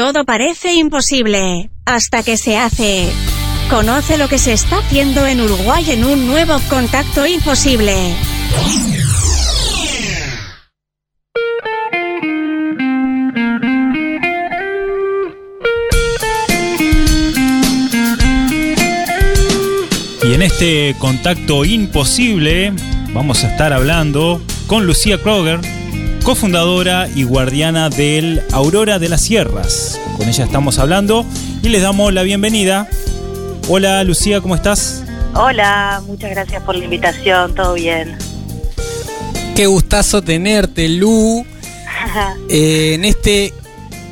todo parece imposible, hasta que se hace. Conoce lo que se está haciendo en Uruguay en un nuevo contacto imposible. Y en este contacto imposible vamos a estar hablando con Lucía Kroger, cofundadora y guardiana del Aurora de las Sierras. Con ella estamos hablando y les damos la bienvenida. Hola Lucía, ¿cómo estás? Hola, muchas gracias por la invitación, todo bien. Qué gustazo tenerte, Lu, eh, en este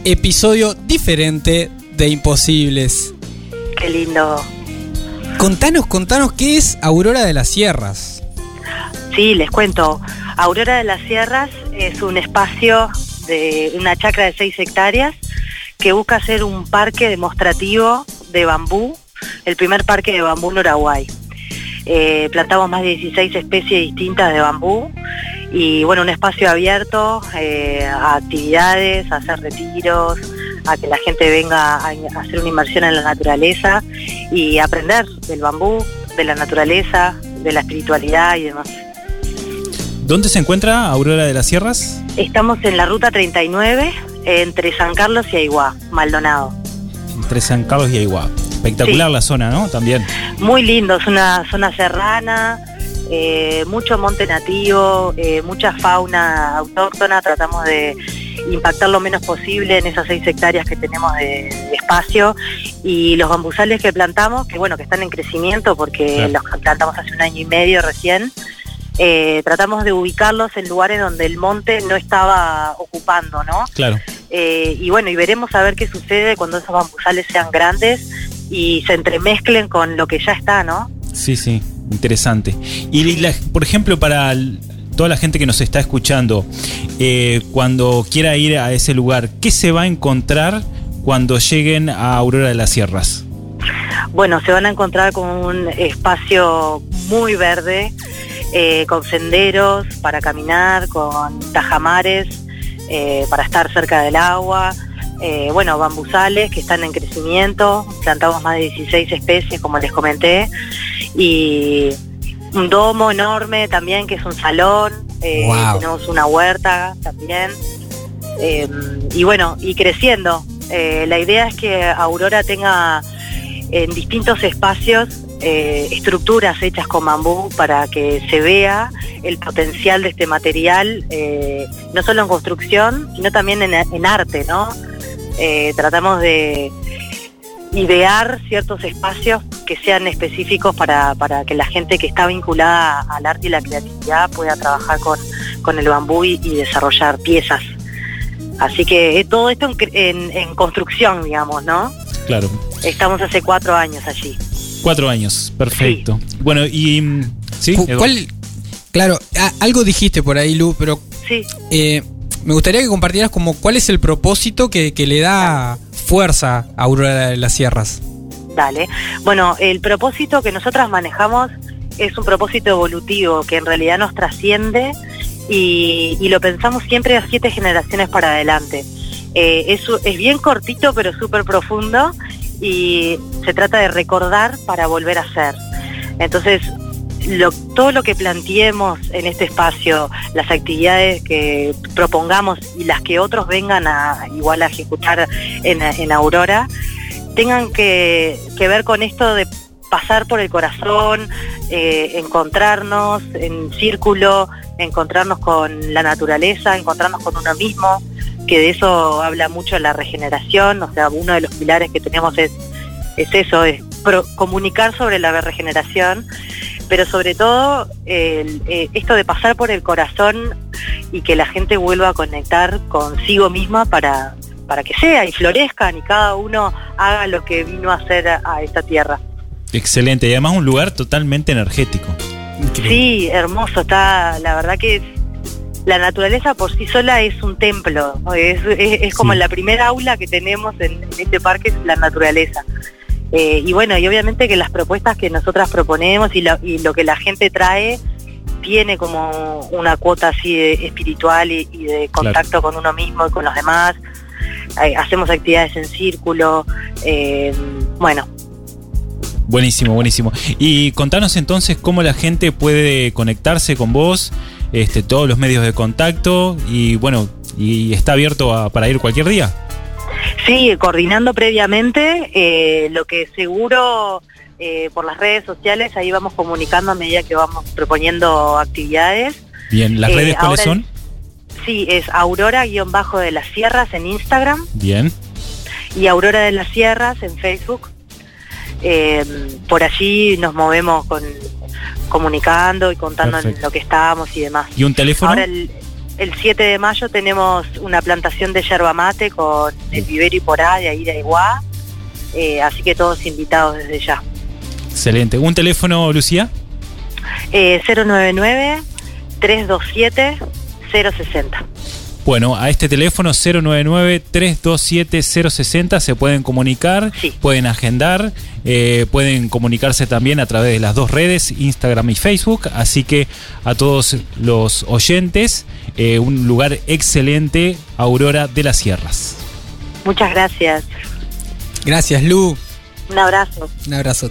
episodio diferente de Imposibles. Qué lindo. Contanos, contanos qué es Aurora de las Sierras. Sí, les cuento. Aurora de las Sierras es un espacio de una chacra de 6 hectáreas que busca ser un parque demostrativo de bambú, el primer parque de bambú en Uruguay. Eh, plantamos más de 16 especies distintas de bambú y bueno, un espacio abierto eh, a actividades, a hacer retiros, a que la gente venga a, a hacer una inmersión en la naturaleza y aprender del bambú, de la naturaleza, de la espiritualidad y demás. ¿Dónde se encuentra Aurora de las Sierras? Estamos en la ruta 39 entre San Carlos y Aiguá, Maldonado. Entre San Carlos y Aiguá. Espectacular Sí. la zona, ¿no? También. Muy lindo, es una zona serrana, eh, mucho monte nativo, eh, mucha fauna autóctona, tratamos de impactar lo menos posible en esas seis hectáreas que tenemos de, de espacio y los bambusales que plantamos, que bueno, que están en crecimiento porque Claro. los plantamos hace un año y medio recién, eh, tratamos de ubicarlos en lugares donde el monte no estaba ocupando, ¿no? Claro. Eh, y bueno, y veremos a ver qué sucede cuando esos bambusales sean grandes y se entremezclen con lo que ya está, ¿no? Sí, sí, interesante. Y la- por ejemplo, para toda la gente que nos está escuchando, eh, cuando quiera ir a ese lugar, ¿qué se va a encontrar cuando lleguen a Aurora de las Sierras? Bueno, se van a encontrar con un espacio muy verde, eh, con senderos para caminar, con tajamares eh, para estar cerca del agua, eh, bueno, bambusales que están en crecimiento, plantamos más de 16 especies, como les comenté, y un domo enorme también, que es un salón, Wow. tenemos una huerta también, eh, y bueno, y creciendo. La idea es que Aurora tenga en distintos espacios eh, estructuras hechas con bambú para que se vea el potencial de este material, eh, no solo en construcción, sino también en, en arte, ¿no? Eh, tratamos de idear ciertos espacios que sean específicos para, para que la gente que está vinculada al arte y la creatividad pueda trabajar con, con el bambú y, y desarrollar piezas. Así que eh, todo esto en, en- en construcción, digamos, ¿no? Claro. Estamos hace cuatro años allí. Cuatro años, perfecto. Bueno, y... ¿Sí? ¿Cuál? Claro, a- algo dijiste por ahí, Lu, pero Sí, eh, me gustaría que compartieras como cuál es el propósito que, que le da fuerza a Aurora de las Sierras. dale. Bueno, el propósito que nosotras manejamos es un propósito evolutivo que en realidad nos trasciende y, y lo pensamos siempre a siete generaciones para adelante. Eh, es, es bien cortito pero súper profundo y se trata de recordar para volver a ser. Entonces, todo lo que planteemos en este espacio, las actividades que propongamos y las que otros vengan a igual ejecutar en, en Aurora, tengan que, que ver con esto de pasar por el corazón, eh, encontrarnos en círculo, encontrarnos con la naturaleza, encontrarnos con uno mismo, que de eso habla mucho la regeneración, o sea, uno de los pilares que tenemos es, es eso, es pro- comunicar sobre la regeneración, pero sobre todo el- eh, esto de pasar por el corazón y que la gente vuelva a conectar consigo misma para, para que sea y florezcan y cada uno haga lo que vino a hacer a, a esta tierra. Excelente. Y además un lugar totalmente energético. Sí, hermoso, está, la verdad que es, la naturaleza por sí sola es un templo, ¿no? es, es- es como Sí. la primera aula que tenemos en, en este parque es la naturaleza. Eh, y bueno, y obviamente que las propuestas que nosotras proponemos y lo, y lo que la gente trae tiene como una cuota así de espiritual y, y de contacto con uno mismo y con los demás. eh, hacemos actividades en círculo, eh, bueno. Buenísimo, buenísimo. Y contanos entonces cómo la gente puede conectarse con vos, este, todos los medios de contacto y bueno, y está abierto a- para ir cualquier día. Sí, coordinando previamente, eh, lo que seguro eh, por las redes sociales, ahí vamos comunicando a medida que vamos proponiendo actividades. Bien, ¿las Eh, redes cuáles son? Sí, es Aurora-Bajo de las Sierras en Instagram Bien, y Aurora de las Sierras en Facebook. Por allí nos movemos con comunicando y contando en lo que estamos y demás. ¿y un teléfono? Ahora el, el 7 de mayo tenemos una plantación de yerba mate con el vivero y porá de ahí de Aiguá, eh, así que todos invitados desde ya. Excelente. ¿Un teléfono, Lucía? Eh, 099-327-060. Bueno, a este teléfono 099-327-060 se pueden comunicar, Sí. pueden agendar, eh, pueden comunicarse también a través de las dos redes, Instagram y Facebook. Así que a todos los oyentes, eh, un lugar excelente, Aurora de las Sierras. Muchas gracias. Gracias, Lu. Un abrazo. Un abrazo.